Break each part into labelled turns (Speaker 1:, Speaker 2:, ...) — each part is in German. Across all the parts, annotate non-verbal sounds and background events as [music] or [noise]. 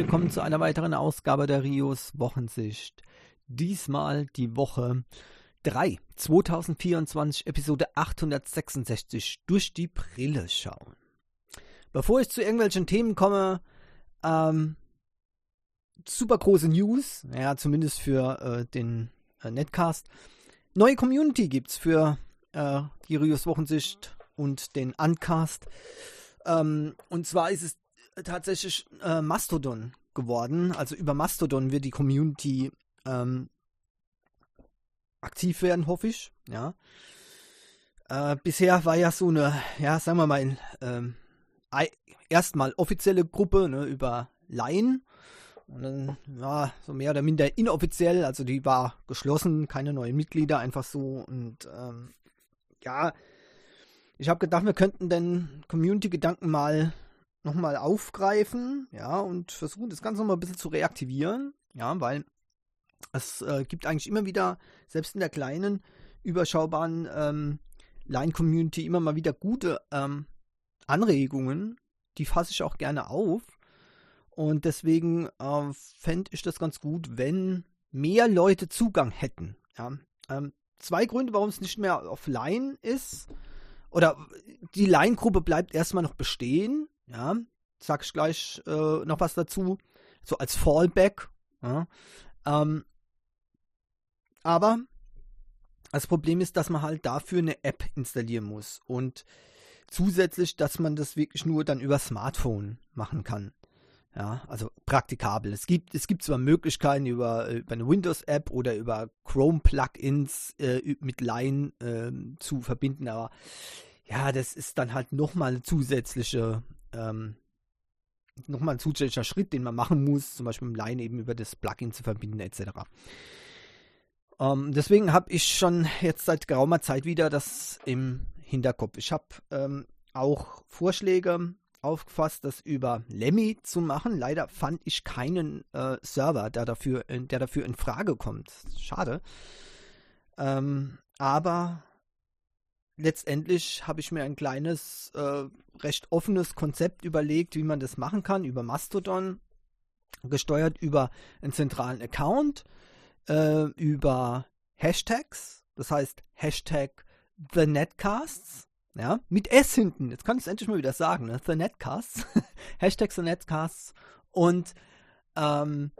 Speaker 1: willkommen zu einer weiteren Ausgabe der Rios Wochensicht. Diesmal die Woche 3, 2024, Episode 866, durch die Brille schauen. Bevor ich zu irgendwelchen Themen komme, ähm, super große News, ja, zumindest für äh, den äh, Netcast. Neue Community gibt's für äh, die Rios Wochensicht und den Uncast. Ähm, und zwar ist es tatsächlich äh, Mastodon geworden. Also über Mastodon wird die Community ähm, aktiv werden, hoffe ich. Ja. Äh, bisher war ja so eine, ja, sagen wir mal, ähm, erstmal offizielle Gruppe ne, über Laien. Und dann, ja, so mehr oder minder inoffiziell, also die war geschlossen, keine neuen Mitglieder, einfach so. Und ähm, ja, ich habe gedacht, wir könnten den Community-Gedanken mal nochmal aufgreifen, ja, und versuchen das Ganze nochmal ein bisschen zu reaktivieren, ja, weil es äh, gibt eigentlich immer wieder, selbst in der kleinen, überschaubaren ähm, Line-Community, immer mal wieder gute ähm, Anregungen, die fasse ich auch gerne auf. Und deswegen äh, fände ich das ganz gut, wenn mehr Leute Zugang hätten. Ja. Ähm, zwei Gründe, warum es nicht mehr offline ist oder die Line-Gruppe bleibt erstmal noch bestehen, ja, sag ich gleich äh, noch was dazu, so als Fallback, ja. ähm, aber das Problem ist, dass man halt dafür eine App installieren muss und zusätzlich, dass man das wirklich nur dann über Smartphone machen kann. Ja, also praktikabel. Es gibt, es gibt zwar Möglichkeiten über, über eine Windows-App oder über Chrome-Plugins äh, mit Line äh, zu verbinden, aber ja, das ist dann halt nochmal eine zusätzliche, ähm, nochmal ein zusätzlicher Schritt, den man machen muss, zum Beispiel mit Line eben über das Plugin zu verbinden, etc. Ähm, deswegen habe ich schon jetzt seit geraumer Zeit wieder das im Hinterkopf. Ich habe ähm, auch Vorschläge aufgefasst, das über Lemmy zu machen. Leider fand ich keinen äh, Server, der dafür, der dafür in Frage kommt. Schade. Ähm, aber letztendlich habe ich mir ein kleines, äh, recht offenes Konzept überlegt, wie man das machen kann, über Mastodon, gesteuert über einen zentralen Account, äh, über Hashtags, das heißt Hashtag The Netcasts, ja, mit S hinten. Jetzt kann ich es endlich mal wieder sagen, ne? The Netcasts. [laughs] Hashtag The Netcasts. Und ähm,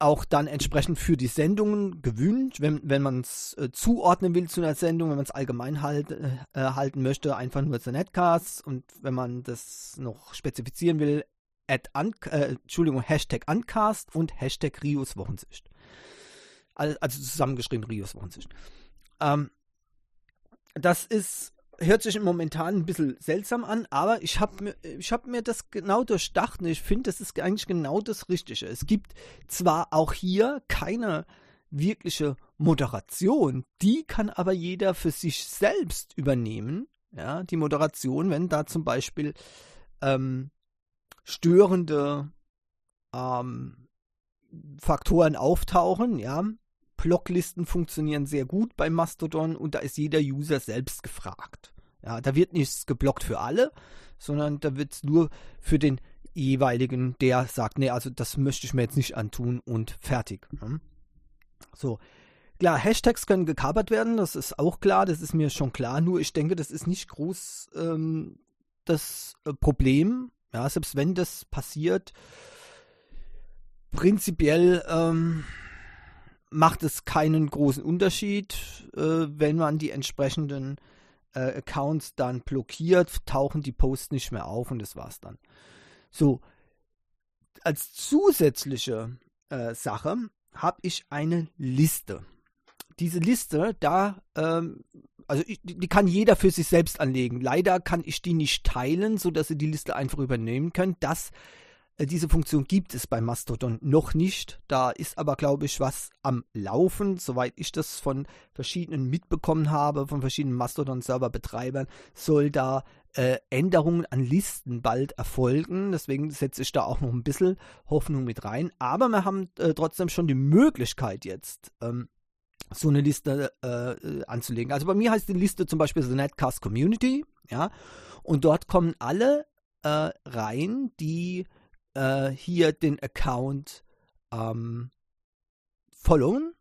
Speaker 1: auch dann entsprechend für die Sendungen gewünscht, wenn, wenn man es äh, zuordnen will zu einer Sendung, wenn man es allgemein halt, äh, halten möchte, einfach nur The Netcasts. Und wenn man das noch spezifizieren will, at un, äh, Entschuldigung, Hashtag Uncast und Hashtag Rios Wochensicht. Also, also zusammengeschrieben Rios Wochensicht. Ähm, das ist, hört sich momentan ein bisschen seltsam an, aber ich habe mir, hab mir das genau durchdacht und ich finde, das ist eigentlich genau das Richtige. Es gibt zwar auch hier keine wirkliche Moderation, die kann aber jeder für sich selbst übernehmen. Ja, die Moderation, wenn da zum Beispiel ähm, störende ähm, Faktoren auftauchen, ja, Blocklisten funktionieren sehr gut bei Mastodon und da ist jeder User selbst gefragt. Ja, da wird nichts geblockt für alle, sondern da wird es nur für den jeweiligen, der sagt, nee, also das möchte ich mir jetzt nicht antun und fertig. Hm? So. Klar, Hashtags können gekapert werden, das ist auch klar, das ist mir schon klar, nur ich denke, das ist nicht groß ähm, das äh, Problem. Ja, selbst wenn das passiert, prinzipiell ähm, macht es keinen großen Unterschied, äh, wenn man die entsprechenden äh, Accounts dann blockiert, tauchen die Posts nicht mehr auf und das war's dann. So, als zusätzliche äh, Sache habe ich eine Liste. Diese Liste, da, ähm, also ich, die kann jeder für sich selbst anlegen. Leider kann ich die nicht teilen, sodass ihr die Liste einfach übernehmen könnt. Das diese Funktion gibt es bei Mastodon noch nicht. Da ist aber, glaube ich, was am Laufen, soweit ich das von verschiedenen mitbekommen habe, von verschiedenen Mastodon-Server-Betreibern, soll da äh, Änderungen an Listen bald erfolgen. Deswegen setze ich da auch noch ein bisschen Hoffnung mit rein. Aber wir haben äh, trotzdem schon die Möglichkeit jetzt, ähm, so eine Liste äh, anzulegen. Also bei mir heißt die Liste zum Beispiel The Netcast Community, ja, und dort kommen alle äh, rein, die äh, hier den Account ähm, followen.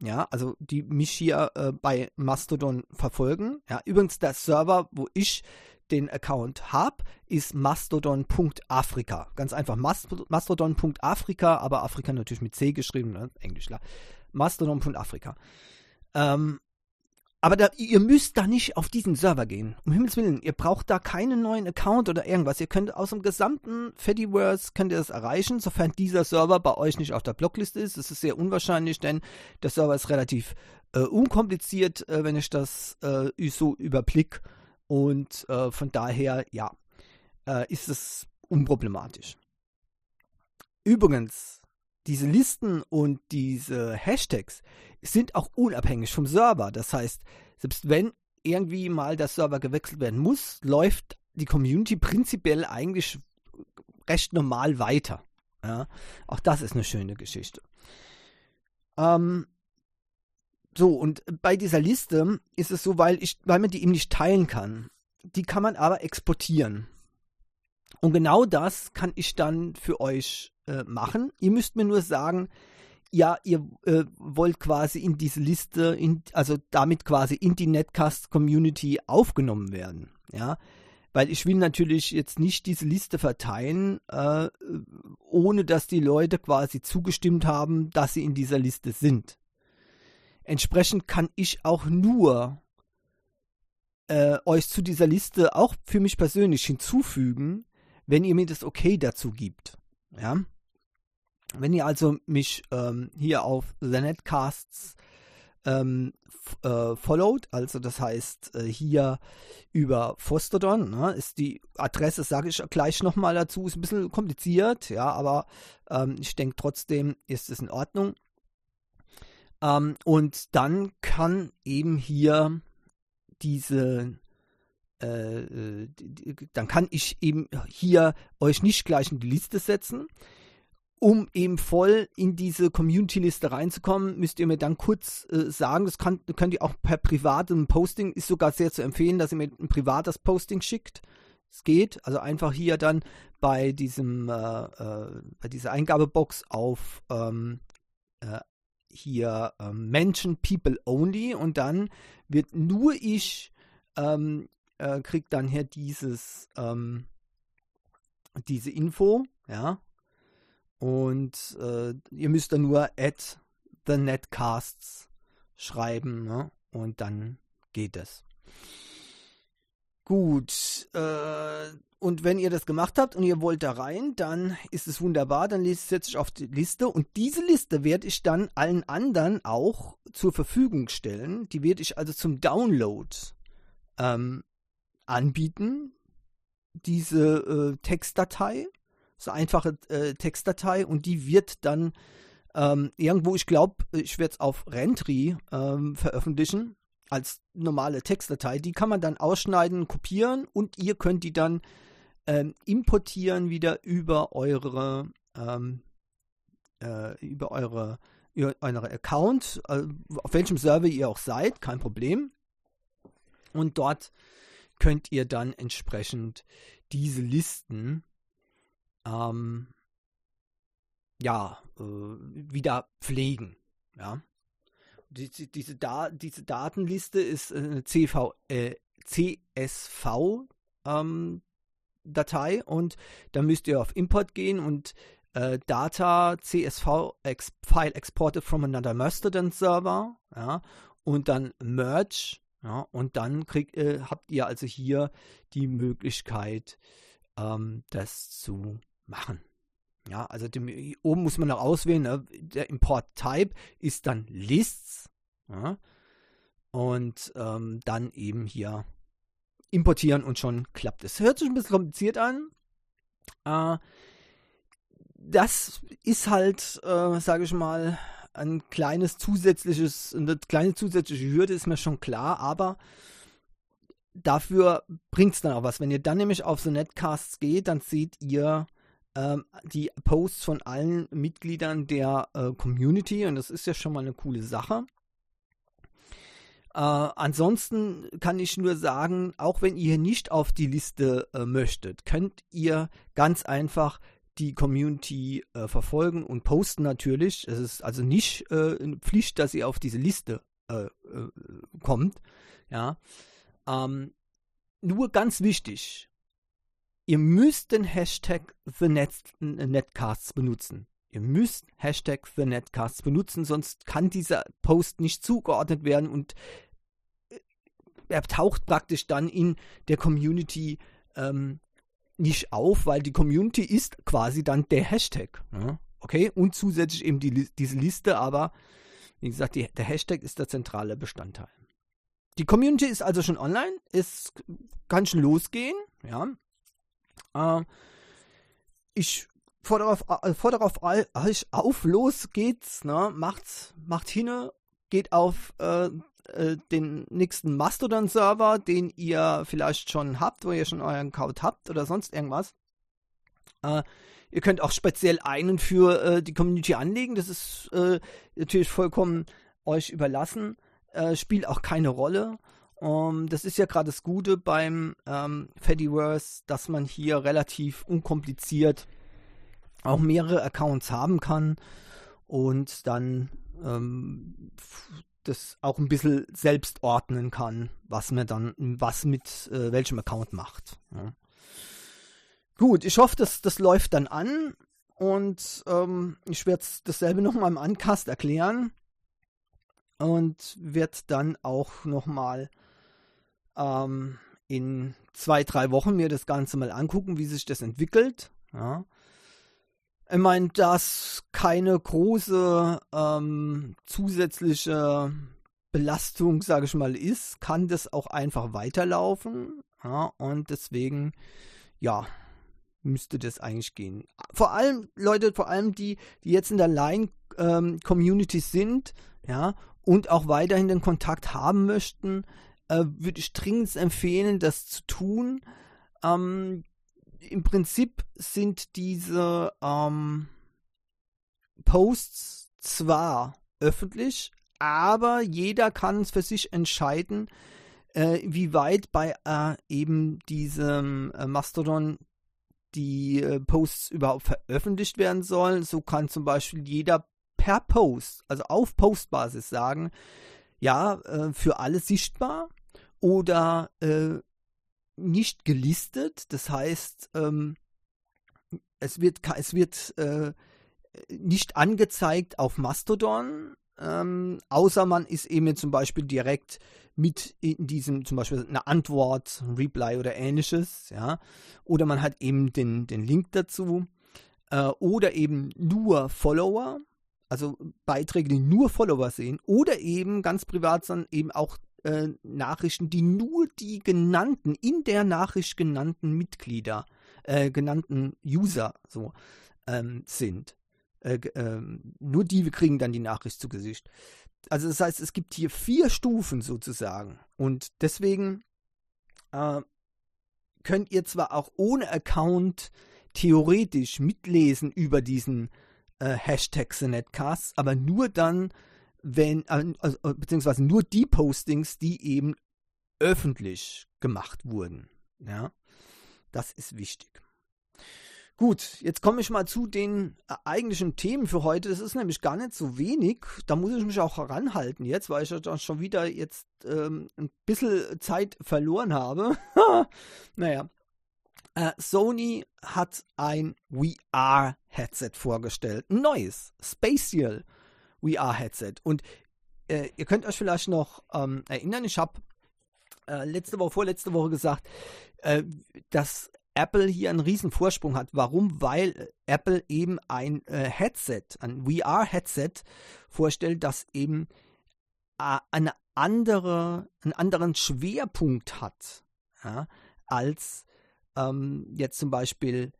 Speaker 1: Ja, also die mich hier äh, bei Mastodon verfolgen. Ja, übrigens der Server, wo ich den Account habe, ist mastodon.afrika. Ganz einfach mastodon.afrika, aber Afrika natürlich mit C geschrieben, ne? Englischler. Mastodon.afrika. Ähm, aber da, ihr müsst da nicht auf diesen Server gehen. Um Himmels Willen, ihr braucht da keinen neuen Account oder irgendwas. Ihr könnt aus dem gesamten Fediverse könnt ihr das erreichen, sofern dieser Server bei euch nicht auf der Blockliste ist. Das ist sehr unwahrscheinlich, denn der Server ist relativ äh, unkompliziert, äh, wenn ich das äh, so überblick. Und äh, von daher, ja, äh, ist es unproblematisch. Übrigens, diese Listen und diese Hashtags sind auch unabhängig vom Server. Das heißt, selbst wenn irgendwie mal der Server gewechselt werden muss, läuft die Community prinzipiell eigentlich recht normal weiter. Ja, auch das ist eine schöne Geschichte. Ähm, so, und bei dieser Liste ist es so, weil, ich, weil man die eben nicht teilen kann. Die kann man aber exportieren. Und genau das kann ich dann für euch äh, machen. Ihr müsst mir nur sagen, ja, ihr äh, wollt quasi in diese Liste, in, also damit quasi in die Netcast-Community aufgenommen werden. Ja, weil ich will natürlich jetzt nicht diese Liste verteilen, äh, ohne dass die Leute quasi zugestimmt haben, dass sie in dieser Liste sind. Entsprechend kann ich auch nur äh, euch zu dieser Liste auch für mich persönlich hinzufügen, wenn ihr mir das Okay dazu gibt. Ja. Wenn ihr also mich ähm, hier auf The Netcasts ähm, äh, followed, also das heißt äh, hier über Fostodon, ne, ist die Adresse, sage ich gleich nochmal dazu, ist ein bisschen kompliziert, ja, aber ähm, ich denke trotzdem ist es in Ordnung. Ähm, und dann kann eben hier diese äh, äh dann kann ich eben hier euch nicht gleich in die Liste setzen, um eben voll in diese Community-Liste reinzukommen, müsst ihr mir dann kurz äh, sagen, das kann, könnt ihr auch per privatem Posting, ist sogar sehr zu empfehlen, dass ihr mir ein privates Posting schickt. Es geht, also einfach hier dann bei diesem, äh, äh, bei dieser Eingabebox auf ähm, äh, hier ähm, Mention People Only. Und dann wird nur ich ähm, äh, krieg dann hier dieses ähm, diese Info, ja, und äh, ihr müsst dann nur at the netcasts schreiben ne? und dann geht es. Gut, äh, und wenn ihr das gemacht habt und ihr wollt da rein, dann ist es wunderbar, dann setze ich auf die Liste und diese Liste werde ich dann allen anderen auch zur Verfügung stellen. Die werde ich also zum Download ähm, anbieten, diese äh, Textdatei so einfache äh, Textdatei und die wird dann ähm, irgendwo, ich glaube, ich werde es auf Rentry ähm, veröffentlichen als normale Textdatei. Die kann man dann ausschneiden, kopieren und ihr könnt die dann ähm, importieren wieder über eure ähm, äh, über eure über eure Account, äh, auf welchem Server ihr auch seid, kein Problem. Und dort könnt ihr dann entsprechend diese Listen ähm, ja, äh, wieder pflegen. Ja. Die, diese, da diese Datenliste ist eine CV, äh, CSV ähm, und da müsst ihr auf Import gehen und äh, Data CSV ex File exported from another Mastodon Server, ja, und dann Merge, ja, und dann kriegt, äh, habt ihr also hier die Möglichkeit, ähm, das zu machen. Ja, also dem, oben muss man noch auswählen, ne? der Import-Type ist dann Lists. Ja? Und ähm, dann eben hier importieren und schon klappt es. Hört sich ein bisschen kompliziert an. Äh, das ist halt, äh, sage ich mal, ein kleines zusätzliches, eine kleine zusätzliche Hürde ist mir schon klar, aber dafür bringt es dann auch was. Wenn ihr dann nämlich auf so Netcasts geht, dann seht ihr die Posts von allen Mitgliedern der äh, Community und das ist ja schon mal eine coole Sache. Äh, ansonsten kann ich nur sagen, auch wenn ihr nicht auf die Liste äh, möchtet, könnt ihr ganz einfach die Community äh, verfolgen und posten natürlich. Es ist also nicht äh, eine Pflicht, dass ihr auf diese Liste äh, äh, kommt. Ja. Ähm, nur ganz wichtig, ihr müsst den Hashtag TheNetcasts benutzen. Ihr müsst Hashtag TheNetcasts benutzen, sonst kann dieser Post nicht zugeordnet werden und äh, er taucht praktisch dann in der Community ähm, nicht auf, weil die Community ist quasi dann der Hashtag. Ja? Okay, und zusätzlich eben die, diese Liste, aber wie gesagt, die, der Hashtag ist der zentrale Bestandteil. Die Community ist also schon online, es kann schon losgehen, ja. Äh, ich fordere auf, äh, fordere auf euch auf, los geht's, ne? Macht, macht hin, geht auf äh, äh, den nächsten Mastodon-Server, den ihr vielleicht schon habt, wo ihr schon euren Account habt oder sonst irgendwas. Äh, ihr könnt auch speziell einen für äh, die Community anlegen. Das ist äh, natürlich vollkommen euch überlassen. Äh, spielt auch keine Rolle. Um, das ist ja gerade das Gute beim ähm, Fediverse, dass man hier relativ unkompliziert auch mehrere Accounts haben kann und dann ähm, das auch ein bisschen selbst ordnen kann, was man dann, was mit äh, welchem Account macht. Ja. Gut, ich hoffe, dass das läuft dann an und ähm, ich werde dasselbe nochmal im Uncast erklären und werde dann auch nochmal ähm, in zwei, drei Wochen mir das Ganze mal angucken, wie sich das entwickelt. Ja. Ich meine, dass keine große ähm, zusätzliche Belastung, sage ich mal, ist, kann das auch einfach weiterlaufen. Ja, und deswegen, ja, müsste das eigentlich gehen. Vor allem, Leute, vor allem die, die jetzt in der Line-Community ähm, sind, ja, und auch weiterhin den Kontakt haben möchten, äh, würde ich dringend empfehlen, das zu tun. Ähm, im Prinzip sind diese ähm, Posts zwar öffentlich, aber jeder kann für sich entscheiden, äh, wie weit bei äh, eben diesem äh, Mastodon die äh, Posts überhaupt veröffentlicht werden sollen. So kann zum Beispiel jeder per Post, also auf Postbasis sagen, ja, äh, für alle sichtbar oder äh, nicht gelistet. Das heißt, ähm, es wird, es wird äh, nicht angezeigt auf Mastodon, ähm, außer man ist eben zum Beispiel direkt mit in diesem, zum Beispiel eine Antwort, Reply oder ähnliches, ja. Oder man hat eben den, den Link dazu. Äh, oder eben nur Follower, also Beiträge, die nur Follower sehen. Oder eben ganz privat dann eben auch äh, Nachrichten, die nur die genannten, in der Nachricht genannten Mitglieder, äh, genannten User so ähm, sind. Äh, ähm, nur die kriegen dann die Nachricht zu Gesicht. Also das heißt, es gibt hier vier Stufen sozusagen. Und deswegen äh, könnt ihr zwar auch ohne Account theoretisch mitlesen über diesen äh, Hashtag Netcast, aber nur dann, wenn, äh, also, äh, beziehungsweise nur die Postings, die eben öffentlich gemacht wurden. Ja, das ist wichtig. Gut, jetzt komme ich mal zu den äh, eigentlichen Themen für heute. Das ist nämlich gar nicht so wenig. Da muss ich mich auch heranhalten jetzt, weil ich ja schon wieder jetzt ähm, ein bisschen Zeit verloren habe. [laughs] naja. Äh, Sony hat ein VR-Headset vorgestellt. Ein neues, Spatial VR-Headset. Und äh, ihr könnt euch vielleicht noch ähm, erinnern, ich habe äh, letzte Woche, vorletzte Woche gesagt, äh, dass Apple hier einen riesen Vorsprung hat. Warum? Weil Apple eben ein äh, Headset, ein VR-Headset vorstellt, das eben äh, eine andere, einen anderen Schwerpunkt hat, ja, als ähm, jetzt zum Beispiel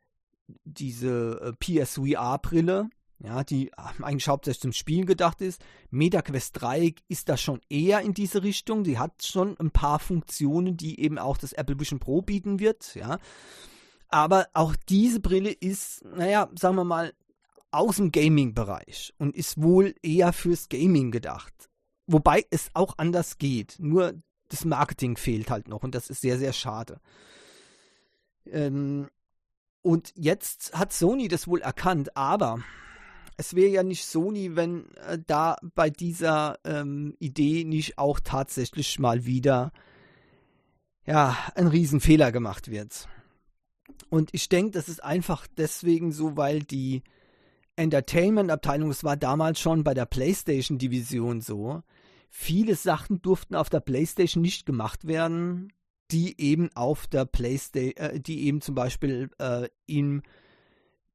Speaker 1: diese äh, PSVR-Brille, ja, die eigentlich hauptsächlich zum Spielen gedacht ist. MetaQuest 3 ist da schon eher in diese Richtung. Die hat schon ein paar Funktionen, die eben auch das Apple Vision Pro bieten wird, ja. Aber auch diese Brille ist, naja, sagen wir mal, aus dem Gaming-Bereich und ist wohl eher fürs Gaming gedacht. wobei es auch anders geht. Nur das Marketing fehlt halt noch und das ist sehr, sehr schade. Ähm, und jetzt hat Sony das wohl erkannt, aber es wäre ja nicht Sony, wenn äh, da bei dieser ähm, Idee nicht auch tatsächlich mal wieder ja, ein Riesenfehler gemacht wird. Und ich denke, das ist einfach deswegen so, weil die Entertainment-Abteilung, es war damals schon bei der PlayStation-Division so, viele Sachen durften auf der PlayStation nicht gemacht werden, die eben auf der PlayStation, äh, die eben zum Beispiel äh, im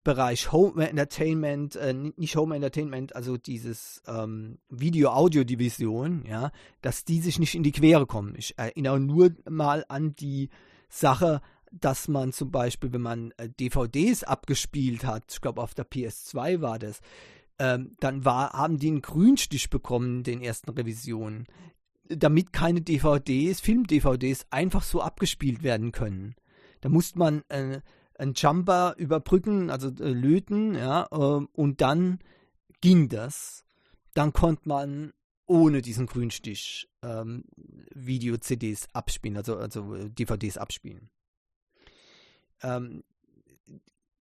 Speaker 1: Bereich Home Entertainment, äh, nicht Home Entertainment, also dieses ähm, Video-Audio-Division, ja, dass die sich nicht in die Quere kommen. Ich erinnere nur mal an die Sache, dass man zum Beispiel, wenn man äh, DVDs abgespielt hat, ich glaube auf der PS2 war das, ähm, dann war, haben die einen Grünstich bekommen den ersten Revisionen, damit keine DVDs, Film-DVDs einfach so abgespielt werden können. Da musste man äh, einen Jumper überbrücken, also äh, löten, ja, äh, und dann ging das. Dann konnte man ohne diesen Grünstich ähm, Video-CDs abspielen, also, also äh, DVDs abspielen. Ähm,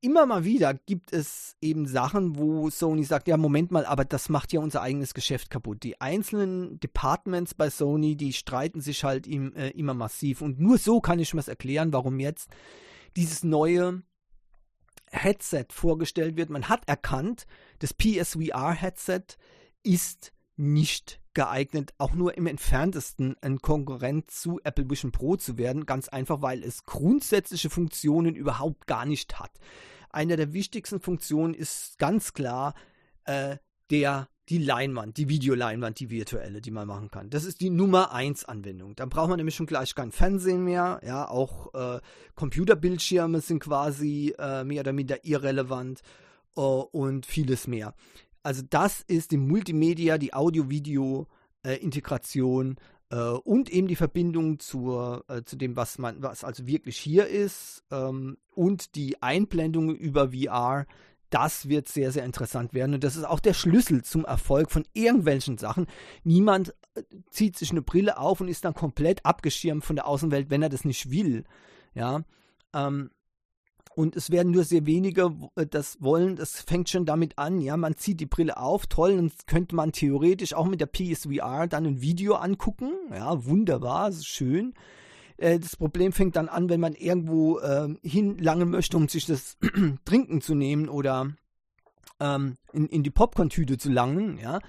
Speaker 1: immer mal wieder gibt es eben Sachen, wo Sony sagt, ja, Moment mal, aber das macht ja unser eigenes Geschäft kaputt. Die einzelnen Departments bei Sony, die streiten sich halt im, äh, immer massiv. Und nur so kann ich mir das erklären, warum jetzt dieses neue Headset vorgestellt wird. Man hat erkannt, das PSVR-Headset ist nicht geeignet, auch nur im entferntesten ein Konkurrent zu Apple Vision Pro zu werden. Ganz einfach, weil es grundsätzliche Funktionen überhaupt gar nicht hat. Eine der wichtigsten Funktionen ist ganz klar äh, der die Leinwand, die Videoleinwand, die virtuelle, die man machen kann. Das ist die Nummer 1 Anwendung. Dann braucht man nämlich schon gleich kein Fernsehen mehr. Ja, auch äh, Computerbildschirme sind quasi äh, mehr oder minder irrelevant äh, und vieles mehr. Also das ist die Multimedia, die Audio-Video-Integration äh, und eben die Verbindung zur, äh, zu dem, was man, was also wirklich hier ist ähm, und die Einblendung über VR das wird sehr, sehr interessant werden. Und das ist auch der Schlüssel zum Erfolg von irgendwelchen Sachen. Niemand äh, zieht sich eine Brille auf und ist dann komplett abgeschirmt von der Außenwelt, wenn er das nicht will. Ja. Ähm, und es werden nur sehr wenige äh, das wollen. Das fängt schon damit an. Ja, man zieht die Brille auf, toll. Und könnte man theoretisch auch mit der PSVR dann ein Video angucken. Ja, wunderbar, schön. Äh, das Problem fängt dann an, wenn man irgendwo äh, hinlangen möchte, um sich das [clears throat] Trinken zu nehmen oder ähm, in, in die Popcorn-Tüte zu langen, ja,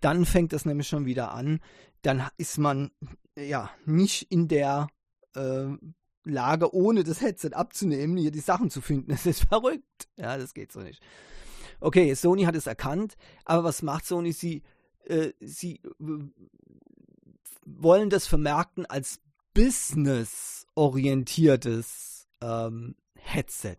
Speaker 1: dann fängt das nämlich schon wieder an. Dann ist man ja nicht in der äh, Lage, ohne das Headset abzunehmen, hier die Sachen zu finden. [laughs] Das ist verrückt. Ja, das geht so nicht. Okay, Sony hat es erkannt, aber was macht Sony? Sie, äh, sie äh, wollen das vermarkten als business-orientiertes ähm, Headset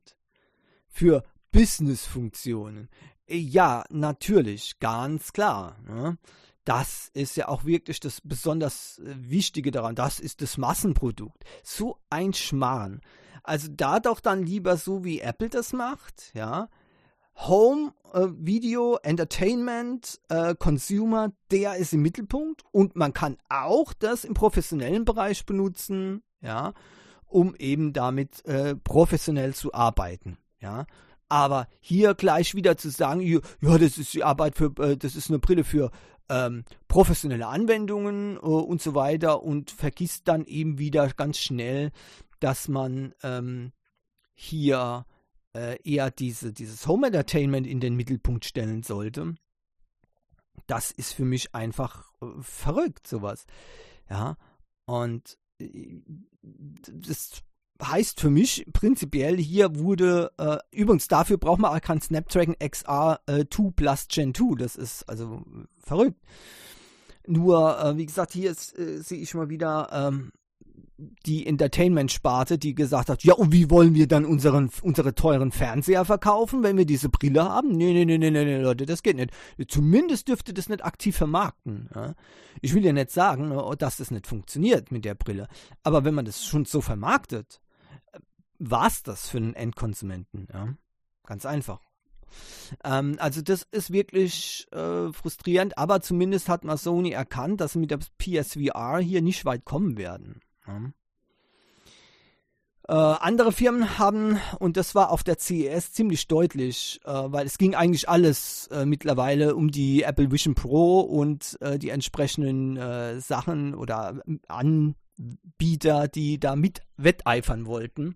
Speaker 1: für Business-Funktionen. Ja, natürlich, ganz klar. Ne? Das ist ja auch wirklich das besonders äh, Wichtige daran. Das ist das Massenprodukt. So ein Schmarrn. Also da doch dann lieber so, wie Apple das macht, ja, Home, äh, Video, Entertainment, äh, Consumer, der ist im Mittelpunkt und man kann auch das im professionellen Bereich benutzen, ja, um eben damit äh, professionell zu arbeiten, ja. Aber hier gleich wieder zu sagen, ja, das ist die Arbeit für, äh, das ist eine Brille für ähm, professionelle Anwendungen äh, und so weiter und vergisst dann eben wieder ganz schnell, dass man ähm, hier äh, eher diese, dieses Home Entertainment in den Mittelpunkt stellen sollte. Das ist für mich einfach äh, verrückt, sowas. Ja, und äh, das heißt für mich prinzipiell, hier wurde, äh, übrigens dafür braucht man auch kein Snapdragon XR äh, 2 Plus Gen 2, das ist also verrückt. Nur, äh, wie gesagt, hier äh, sehe ich mal wieder, ähm, die Entertainment-Sparte, die gesagt hat, ja, und wie wollen wir dann unseren, unsere teuren Fernseher verkaufen, wenn wir diese Brille haben? Nee, nee, nee, nee, nee, Leute, das geht nicht. Zumindest dürfte das nicht aktiv vermarkten. Ja? Ich will ja nicht sagen, äh, dass das nicht funktioniert mit der Brille. Aber wenn man das schon so vermarktet, war es das für einen Endkonsumenten. Ja? Ganz einfach. Ähm, also das ist wirklich äh, frustrierend, aber zumindest hat mal Sony erkannt, dass sie mit der PSVR hier nicht weit kommen werden. Ja. Äh, andere Firmen haben, und das war auf der CES ziemlich deutlich, äh, weil es ging eigentlich alles äh, mittlerweile um die Apple Vision Pro und äh, die entsprechenden äh, Sachen oder Anbieter, die da mit wetteifern wollten.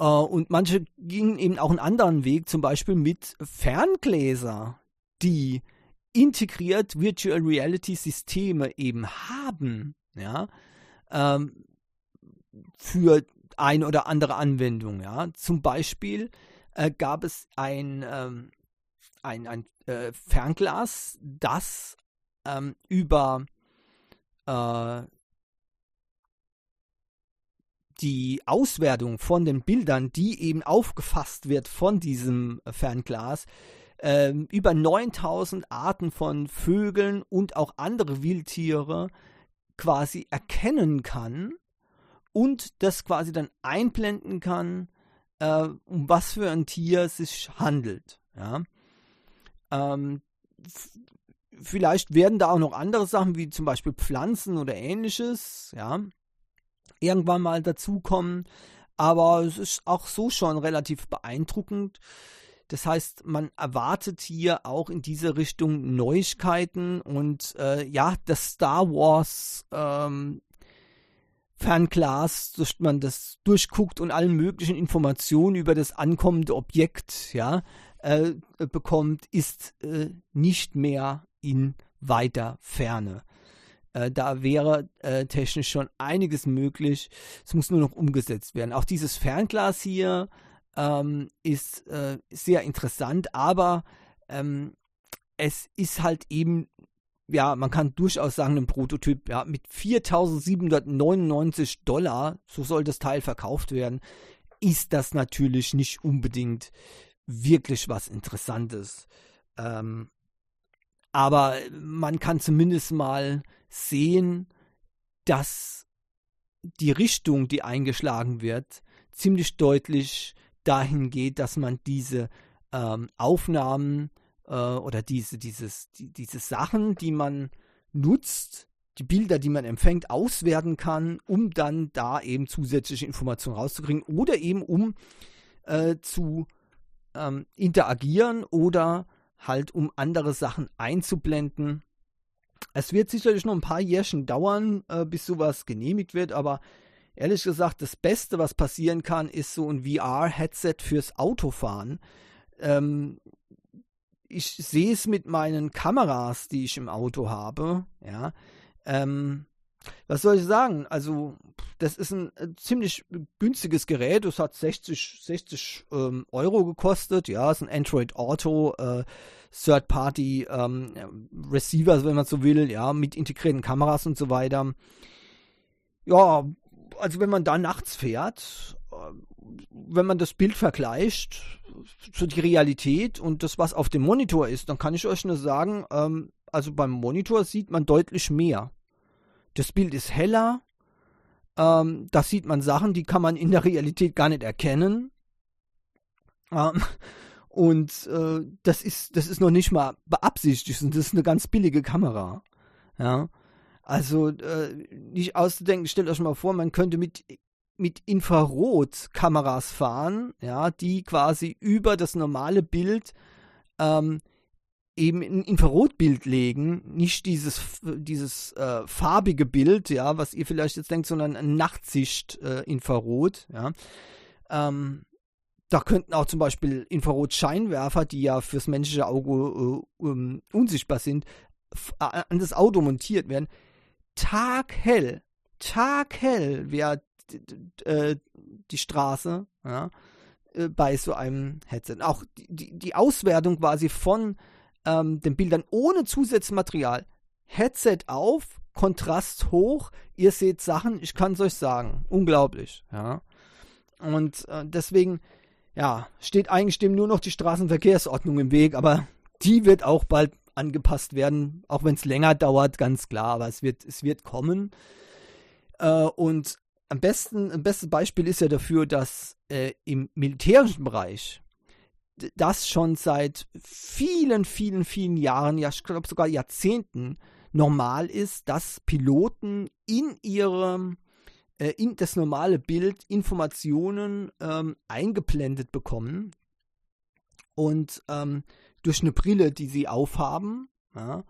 Speaker 1: Äh, und manche gingen eben auch einen anderen Weg, zum Beispiel mit Ferngläser, die integriert Virtual Reality Systeme eben haben. Ja. Ähm, für ein oder andere Anwendung. Ja? Zum Beispiel äh, gab es ein, ähm, ein, ein äh, Fernglas, das ähm, über äh, die Auswertung von den Bildern, die eben aufgefasst wird von diesem Fernglas, äh, über 9000 Arten von Vögeln und auch andere Wildtiere quasi erkennen kann und das quasi dann einblenden kann, äh, um was für ein Tier es sich handelt. Ja? Ähm, vielleicht werden da auch noch andere Sachen wie zum Beispiel Pflanzen oder ähnliches, ja, irgendwann mal dazukommen. Aber es ist auch so schon relativ beeindruckend. Das heißt, man erwartet hier auch in diese Richtung Neuigkeiten und äh, ja, das Star Wars ähm, Fernglas, dass man das durchguckt und alle möglichen Informationen über das ankommende Objekt ja, äh, bekommt, ist äh, nicht mehr in weiter Ferne. Äh, da wäre äh, technisch schon einiges möglich. Es muss nur noch umgesetzt werden. Auch dieses Fernglas hier ähm, ist äh, sehr interessant, aber ähm, es ist halt eben ja, man kann durchaus sagen, ein Prototyp, ja, mit 4.799 Dollar, so soll das Teil verkauft werden, ist das natürlich nicht unbedingt wirklich was Interessantes. Ähm, aber man kann zumindest mal sehen, dass die Richtung, die eingeschlagen wird, ziemlich deutlich dahin geht, dass man diese ähm, Aufnahmen äh, oder diese, dieses, die, diese Sachen, die man nutzt, die Bilder, die man empfängt, auswerten kann, um dann da eben zusätzliche Informationen rauszukriegen oder eben um äh, zu ähm, interagieren oder halt um andere Sachen einzublenden. Es wird sicherlich noch ein paar Jährchen dauern, äh, bis sowas genehmigt wird, aber ehrlich gesagt, das Beste, was passieren kann, ist so ein VR-Headset fürs Autofahren. Ähm, ich sehe es mit meinen Kameras, die ich im Auto habe, ja. Ähm, was soll ich sagen? Also, das ist ein äh, ziemlich günstiges Gerät. Es hat 60, 60 ähm, Euro gekostet. Ja, es ist ein Android Auto, äh, Third-Party ähm, Receiver, wenn man so will, ja, mit integrierten Kameras und so weiter. Ja, also wenn man da nachts fährt, äh, wenn man das Bild vergleicht, so die Realität und das, was auf dem Monitor ist, dann kann ich euch nur sagen, ähm, also beim Monitor sieht man deutlich mehr. Das Bild ist heller, ähm, da sieht man Sachen, die kann man in der Realität gar nicht erkennen. Ähm, und äh, das ist, das ist noch nicht mal beabsichtigt das ist eine ganz billige Kamera. Ja. Also äh, nicht auszudenken, stellt euch mal vor, man könnte mit mit Infrarotkameras fahren, ja, die quasi über das normale Bild ähm, eben ein Infrarotbild legen, nicht dieses, dieses äh, farbige Bild, ja, was ihr vielleicht jetzt denkt, sondern ein Nachtsicht-Infrarot, äh, ja. Ähm, da könnten auch zum Beispiel Infrarotscheinwerfer, die ja fürs menschliche Auge äh, um, unsichtbar sind, an das Auto montiert werden. Taghell, taghell wäre äh, die Straße, ja, äh, bei so einem Headset. Auch die, die Auswertung quasi von ähm, den Bildern ohne Zusatzmaterial. Headset auf, Kontrast hoch, ihr seht Sachen, ich kann es euch sagen. Unglaublich, ja. Und äh, deswegen, ja, steht eigentlich dem nur noch die Straßenverkehrsordnung im Weg, aber die wird auch bald angepasst werden, auch wenn es länger dauert, ganz klar, aber es wird, es wird kommen. Äh, und am besten, ein bestes Beispiel ist ja dafür, dass äh, im militärischen Bereich das schon seit vielen, vielen, vielen Jahren, ja, ich glaube sogar Jahrzehnten normal ist, dass Piloten in ihrem äh, in das normale Bild Informationen ähm, eingeblendet bekommen und ähm, durch eine Brille, die sie aufhaben, ja,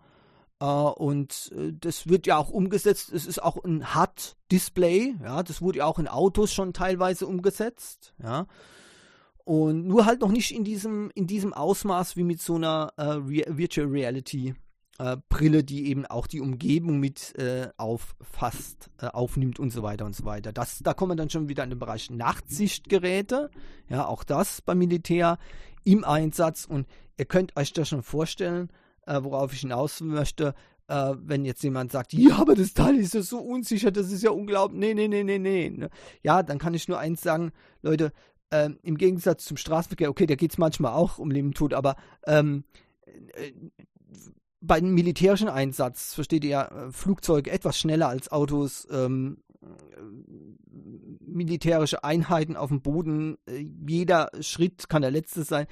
Speaker 1: äh, und äh, das wird ja auch umgesetzt. Es ist auch ein HUD-Display. Ja, das wurde ja auch in Autos schon teilweise umgesetzt. Ja. Und nur halt noch nicht in diesem, in diesem Ausmaß wie mit so einer äh, Re Virtual Reality Brille, die eben auch die Umgebung mit auffasst, aufnimmt und so weiter und so weiter. Das, da kommen wir dann schon wieder in den Bereich Nachtsichtgeräte. Ja, auch das beim Militär im Einsatz. Und ihr könnt euch das schon vorstellen, äh, worauf ich hinaus möchte, äh, wenn jetzt jemand sagt, ja, aber das Teil ist ja so unsicher, das ist ja unglaublich. Nee, nee, nee, nee, nee. Ne? Ja, dann kann ich nur eins sagen, Leute, ähm, im Gegensatz zum Straßenverkehr, okay, da geht es manchmal auch um Leben und Tod, aber ähm, äh, bei einem militärischen Einsatz versteht ihr ja Flugzeuge etwas schneller als Autos, ähm, militärische Einheiten auf dem Boden, äh, jeder Schritt kann der letzte sein.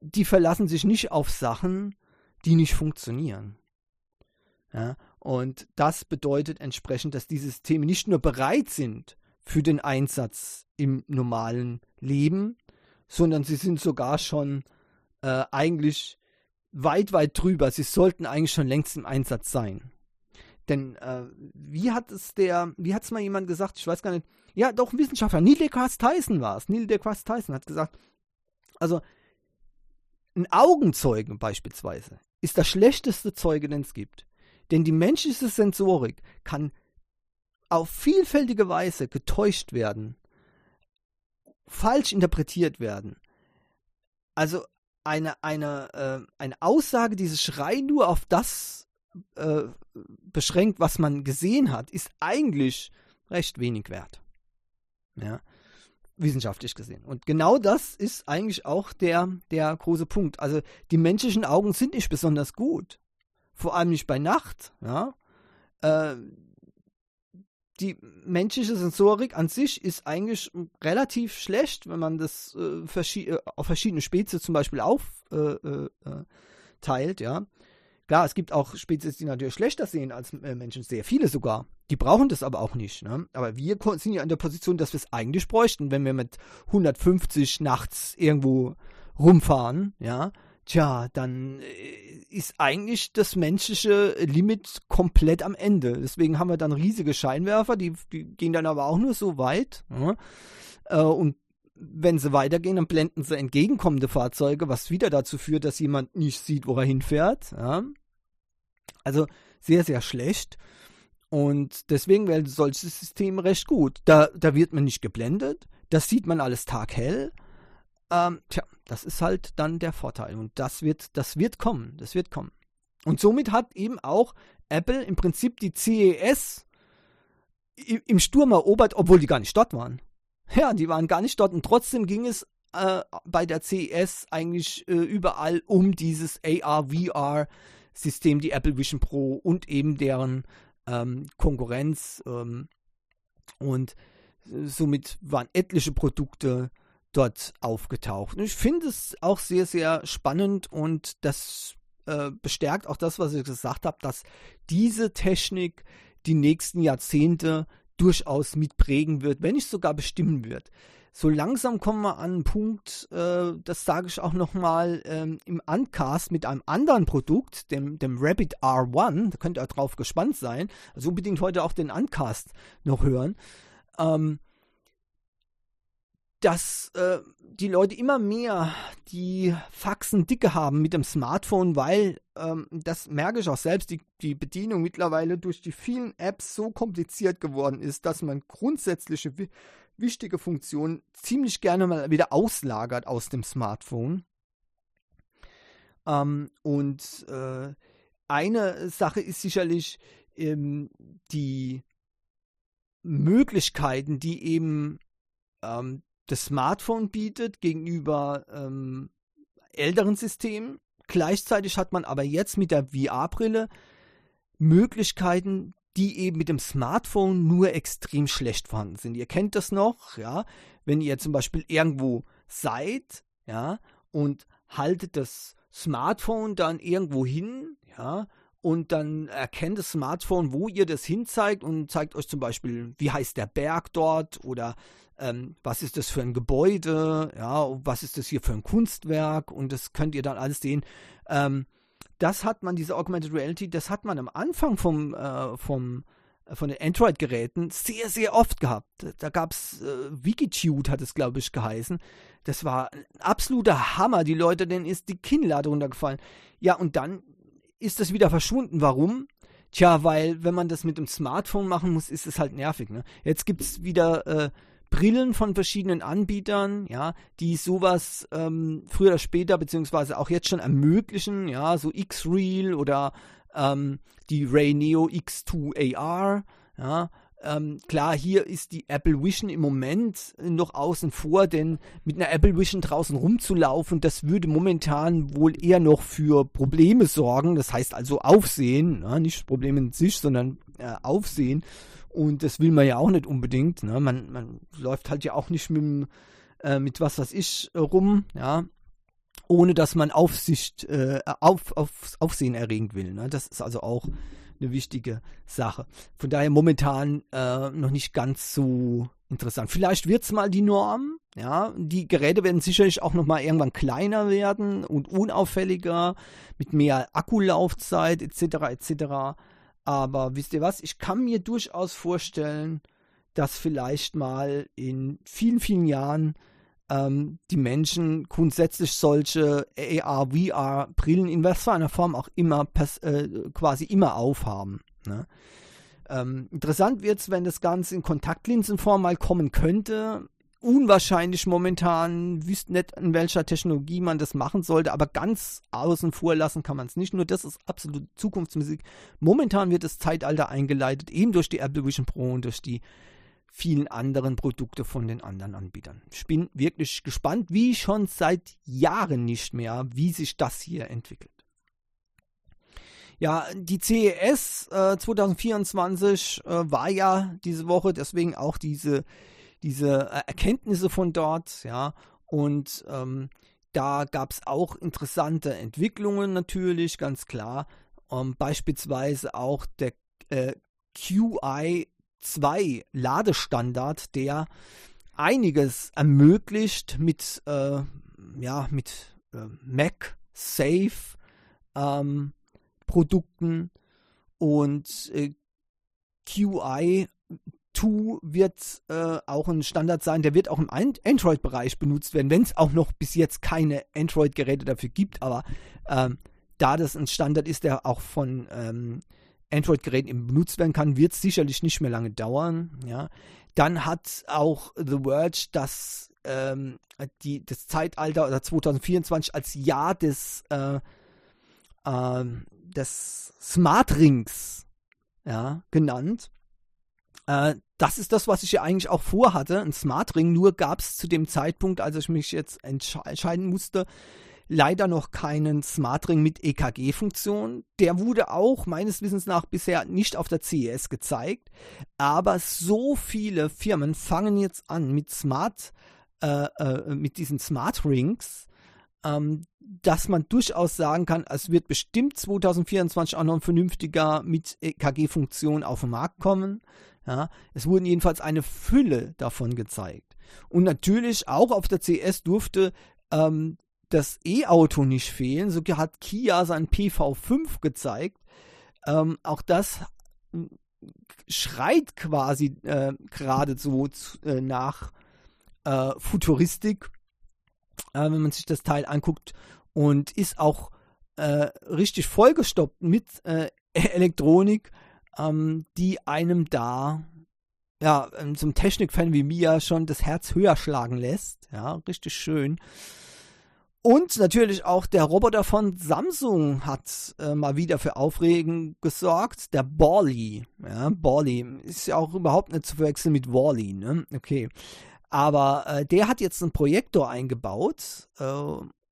Speaker 1: Die verlassen sich nicht auf Sachen, die nicht funktionieren. Ja, und das bedeutet entsprechend, dass diese Systeme nicht nur bereit sind für den Einsatz im normalen Leben, sondern sie sind sogar schon äh, eigentlich weit, weit drüber. Sie sollten eigentlich schon längst im Einsatz sein. Denn äh, wie hat es der, wie hat es mal jemand gesagt, ich weiß gar nicht, ja doch ein Wissenschaftler, Neil deGrasse Tyson war es, Neil deGrasse Tyson hat gesagt, also ein Augenzeugen beispielsweise ist das schlechteste Zeuge, den es gibt. Denn die menschliche Sensorik kann auf vielfältige Weise getäuscht werden, falsch interpretiert werden. Also eine, eine, äh, eine Aussage, die sich rein nur auf das äh, beschränkt, was man gesehen hat, ist eigentlich recht wenig wert. Ja, wissenschaftlich gesehen. Und genau das ist eigentlich auch der, der große Punkt. Also die menschlichen Augen sind nicht besonders gut. Vor allem nicht bei Nacht. Ja. Äh, die menschliche Sensorik an sich ist eigentlich relativ schlecht, wenn man das äh, verschi äh, auf verschiedene Spezies zum Beispiel aufteilt, äh, äh, ja. Klar, es gibt auch Spezies, die natürlich schlechter sehen als äh, Menschen, sehr viele sogar. Die brauchen das aber auch nicht. Ne? Aber wir sind ja in der Position, dass wir es eigentlich bräuchten, wenn wir mit 150 nachts irgendwo rumfahren, ja. Tja, dann äh, ist eigentlich das menschliche Limit komplett am Ende. Deswegen haben wir dann riesige Scheinwerfer, die, die gehen dann aber auch nur so weit. Ja? Äh, und wenn sie weitergehen, dann blenden sie entgegenkommende Fahrzeuge, was wieder dazu führt, dass jemand nicht sieht, wo er hinfährt. Ja? Also sehr, sehr schlecht. Und deswegen wäre solches System recht gut. Da, da wird man nicht geblendet, das sieht man alles taghell. Ähm, tja, das ist halt dann der Vorteil. Und das wird, das wird kommen. Das wird kommen. Und somit hat eben auch Apple im Prinzip die CES im Sturm erobert, obwohl die gar nicht dort waren. Ja, die waren gar nicht dort und trotzdem ging es äh, bei der CES eigentlich äh, überall um dieses AR-VR-System, die Apple Vision Pro und eben deren ähm, Konkurrenz. Ähm, und somit waren etliche Produkte dort aufgetaucht. Und ich finde es auch sehr, sehr spannend und das äh, bestärkt auch das, was ich gesagt habe, dass diese Technik die nächsten Jahrzehnte durchaus mitprägen wird, wenn nicht sogar bestimmen wird. So langsam kommen wir an einen Punkt, äh, das sage ich auch nochmal ähm, im Uncast mit einem anderen Produkt, dem, dem Rabbit R1, da könnt ihr drauf gespannt sein, also unbedingt heute auch den Uncast noch hören. Ähm, dass äh, die Leute immer mehr die Faxen dicke haben mit dem Smartphone, weil ähm, das merke ich auch selbst, die, die Bedienung mittlerweile durch die vielen Apps so kompliziert geworden ist, dass man grundsätzliche wichtige Funktionen ziemlich gerne mal wieder auslagert aus dem Smartphone. Ähm, und äh, eine Sache ist sicherlich ähm, die Möglichkeiten, die eben ähm, das Smartphone bietet gegenüber ähm, älteren Systemen. Gleichzeitig hat man aber jetzt mit der VR-Brille Möglichkeiten, die eben mit dem Smartphone nur extrem schlecht vorhanden sind. Ihr kennt das noch, ja, wenn ihr zum Beispiel irgendwo seid, ja, und haltet das Smartphone dann irgendwo hin, ja, und dann erkennt das Smartphone, wo ihr das hinzeigt und zeigt euch zum Beispiel, wie heißt der Berg dort oder ähm, was ist das für ein Gebäude, ja, was ist das hier für ein Kunstwerk und das könnt ihr dann alles sehen. Ähm, das hat man, diese Augmented Reality, das hat man am Anfang vom, äh, vom äh, von den Android-Geräten sehr, sehr oft gehabt. Da gab es, äh, Wikitude hat es, glaube ich, geheißen. Das war ein absoluter Hammer. Die Leute, denen ist die Kinnlade runtergefallen. Ja, und dann ist das wieder verschwunden. Warum? Tja, weil wenn man das mit dem Smartphone machen muss, ist es halt nervig. Ne? Jetzt gibt es wieder äh, Brillen von verschiedenen Anbietern, ja, die sowas ähm, früher oder später, beziehungsweise auch jetzt schon ermöglichen, ja, so X-Real oder ähm, die Ray Neo X2 AR, ja, ähm, klar, hier ist die Apple Vision im Moment noch außen vor, denn mit einer Apple Vision draußen rumzulaufen, das würde momentan wohl eher noch für Probleme sorgen. Das heißt also Aufsehen, ja, nicht Probleme in sich, sondern äh, Aufsehen. Und das will man ja auch nicht unbedingt. Ne? Man, man läuft halt ja auch nicht mit, äh, mit was weiß ich äh, rum, ja, ohne dass man Aufsicht, äh, auf, auf, Aufsehen erregend will. Ne? Das ist also auch eine wichtige Sache. Von daher momentan äh, noch nicht ganz so interessant. Vielleicht wird es mal die Norm. Ja, die Geräte werden sicherlich auch noch mal irgendwann kleiner werden und unauffälliger mit mehr Akkulaufzeit etc. etc. Aber wisst ihr was? Ich kann mir durchaus vorstellen, dass vielleicht mal in vielen vielen Jahren ähm, die Menschen grundsätzlich solche AR, VR Brillen in was für einer Form auch immer äh, quasi immer aufhaben. Ne? Ähm, interessant wird es, wenn das Ganze in Kontaktlinsenform mal kommen könnte. Unwahrscheinlich momentan, wüsste nicht, in welcher Technologie man das machen sollte, aber ganz außen vor lassen kann man es nicht. Nur das ist absolut Zukunftsmusik. Momentan wird das Zeitalter eingeleitet, eben durch die Apple Vision Pro und durch die vielen anderen Produkte von den anderen Anbietern. Ich bin wirklich gespannt, wie schon seit Jahren nicht mehr, wie sich das hier entwickelt. Ja, die CES äh, 2024 äh, war ja diese Woche, deswegen auch diese, diese äh, Erkenntnisse von dort, ja, und ähm, da gab es auch interessante Entwicklungen natürlich, ganz klar. Ähm, beispielsweise auch der äh, QI 2 Ladestandard, der einiges ermöglicht mit, äh, ja, mit äh, Mac Safe ähm, Produkten und äh, QI 2 wird äh, auch ein Standard sein, der wird auch im Android-Bereich benutzt werden, wenn es auch noch bis jetzt keine Android-Geräte dafür gibt, aber ähm, da das ein Standard ist, der auch von ähm, Android-Geräten benutzt werden kann, wird es sicherlich nicht mehr lange dauern. Ja. Dann hat auch The Verge das, ähm, die, das Zeitalter oder 2024 als Jahr des, äh, äh, des Smart Rings ja, genannt. Äh, das ist das, was ich ja eigentlich auch vorhatte, ein Smart Ring. Nur gab es zu dem Zeitpunkt, als ich mich jetzt entscheiden musste, leider noch keinen Smart Ring mit EKG-Funktion. Der wurde auch meines Wissens nach bisher nicht auf der CES gezeigt. Aber so viele Firmen fangen jetzt an mit Smart, äh, äh, mit diesen Smart Rings, ähm, dass man durchaus sagen kann, es wird bestimmt 2024 auch noch ein vernünftiger mit EKG-Funktion auf den Markt kommen. Ja, es wurden jedenfalls eine Fülle davon gezeigt. Und natürlich auch auf der CS durfte ähm, das E-Auto nicht fehlen. So hat Kia sein PV5 gezeigt. Ähm, auch das hm, schreit quasi äh, geradezu äh, nach äh, Futuristik, äh, wenn man sich das Teil anguckt. Und ist auch äh, richtig vollgestoppt mit äh, [laughs] Elektronik, ähm, die einem da ja, zum Technikfan wie mir schon das Herz höher schlagen lässt. Ja, richtig schön. Und natürlich auch der Roboter von Samsung hat äh, mal wieder für Aufregen gesorgt. Der Bally. Ja, Bally ist ja auch überhaupt nicht zu verwechseln mit Wally. Ne? Okay. Aber äh, der hat jetzt einen Projektor eingebaut äh,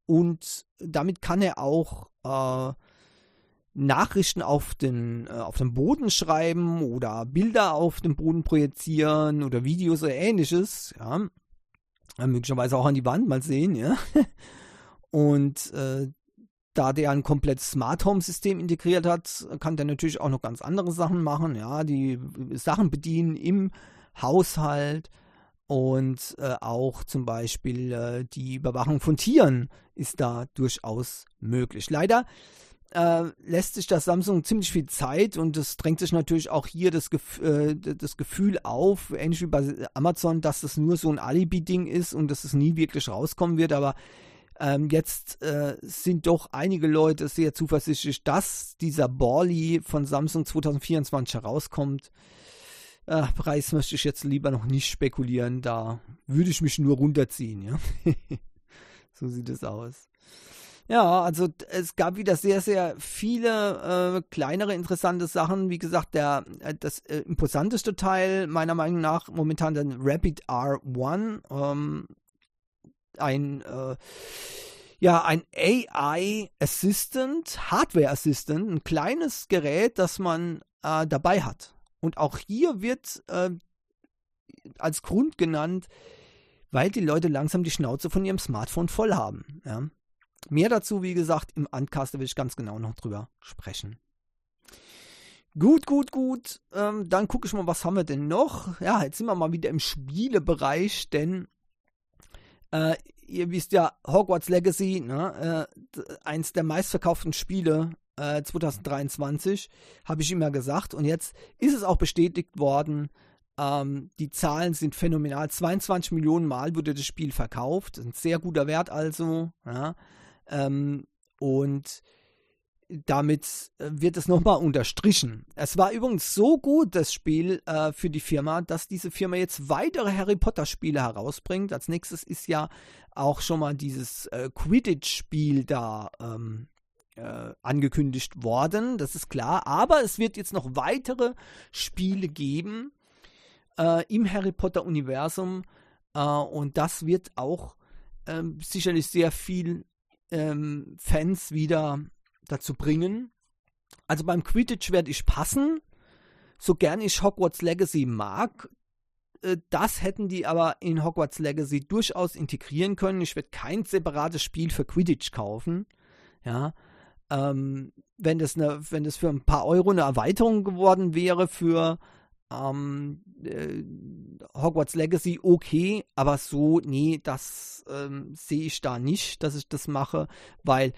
Speaker 1: und damit kann er auch äh, Nachrichten auf den, äh, auf den Boden schreiben oder Bilder auf den Boden projizieren oder Videos oder ähnliches. Ja. Möglicherweise auch an die Wand mal sehen, ja. [laughs] Und äh, da der ein komplettes Smart Home System integriert hat, kann der natürlich auch noch ganz andere Sachen machen. Ja, die Sachen bedienen im Haushalt und äh, auch zum Beispiel äh, die Überwachung von Tieren ist da durchaus möglich. Leider äh, lässt sich das Samsung ziemlich viel Zeit und es drängt sich natürlich auch hier das, Gef äh, das Gefühl auf, ähnlich wie bei Amazon, dass das nur so ein Alibi-Ding ist und dass es nie wirklich rauskommen wird. Aber ähm, jetzt äh, sind doch einige Leute sehr zuversichtlich, dass dieser Borley von Samsung 2024 herauskommt. Äh, Preis möchte ich jetzt lieber noch nicht spekulieren, da würde ich mich nur runterziehen. Ja? [laughs] so sieht es aus. Ja, also es gab wieder sehr, sehr viele äh, kleinere interessante Sachen. Wie gesagt, der äh, das äh, imposanteste Teil meiner Meinung nach momentan der Rapid R1, ähm, ein äh, ja ein AI Assistant, Hardware Assistant, ein kleines Gerät, das man äh, dabei hat. Und auch hier wird äh, als Grund genannt, weil die Leute langsam die Schnauze von ihrem Smartphone voll haben. Ja. Mehr dazu, wie gesagt, im Uncast will ich ganz genau noch drüber sprechen. Gut, gut, gut. Ähm, dann gucke ich mal, was haben wir denn noch? Ja, jetzt sind wir mal wieder im Spielebereich, denn äh, ihr wisst ja, Hogwarts Legacy, ne, äh, eins der meistverkauften Spiele äh, 2023, habe ich immer gesagt. Und jetzt ist es auch bestätigt worden. Ähm, die Zahlen sind phänomenal. 22 Millionen Mal wurde das Spiel verkauft. Ein sehr guter Wert also. Ja. Ähm, und damit äh, wird es nochmal unterstrichen. Es war übrigens so gut, das Spiel äh, für die Firma, dass diese Firma jetzt weitere Harry Potter Spiele herausbringt. Als nächstes ist ja auch schon mal dieses äh, Quidditch-Spiel da ähm, äh, angekündigt worden. Das ist klar. Aber es wird jetzt noch weitere Spiele geben äh, im Harry Potter-Universum. Äh, und das wird auch ähm, sicherlich sehr viel ähm, Fans wieder dazu bringen. Also beim Quidditch werde ich passen, so gern ich Hogwarts Legacy mag. Äh, das hätten die aber in Hogwarts Legacy durchaus integrieren können. Ich werde kein separates Spiel für Quidditch kaufen. Ja, ähm, wenn das eine, wenn das für ein paar Euro eine Erweiterung geworden wäre für ähm, äh, Hogwarts Legacy okay, aber so, nee, das ähm, sehe ich da nicht, dass ich das mache, weil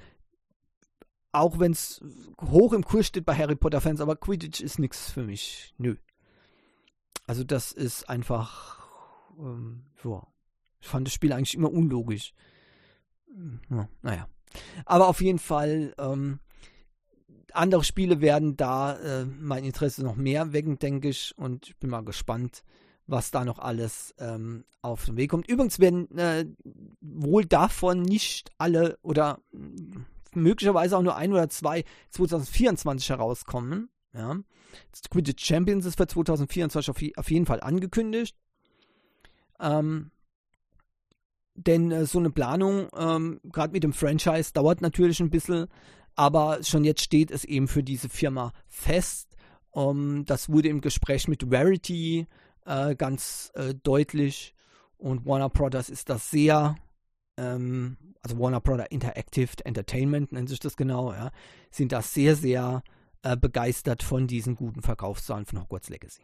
Speaker 1: auch wenn es hoch im Kurs steht bei Harry Potter Fans, aber Quidditch ist nichts für mich. Nö. Also das ist einfach, ähm, ja. Ich fand das Spiel eigentlich immer unlogisch. Ja, naja. Aber auf jeden Fall, ähm, andere Spiele werden da äh, mein Interesse noch mehr wecken, denke ich. Und ich bin mal gespannt, was da noch alles ähm, auf den Weg kommt. Übrigens werden äh, wohl davon nicht alle oder möglicherweise auch nur ein oder zwei 2024 herauskommen. Ja. Quidditch Champions ist für 2024 auf, auf jeden Fall angekündigt. Ähm, denn äh, so eine Planung, ähm, gerade mit dem Franchise, dauert natürlich ein bisschen. Aber schon jetzt steht es eben für diese Firma fest. Um, das wurde im Gespräch mit Verity äh, ganz äh, deutlich. Und Warner Brothers ist das sehr, ähm, also Warner Brothers Interactive Entertainment nennt sich das genau, ja, sind da sehr, sehr äh, begeistert von diesen guten Verkaufszahlen von Hogwarts Legacy.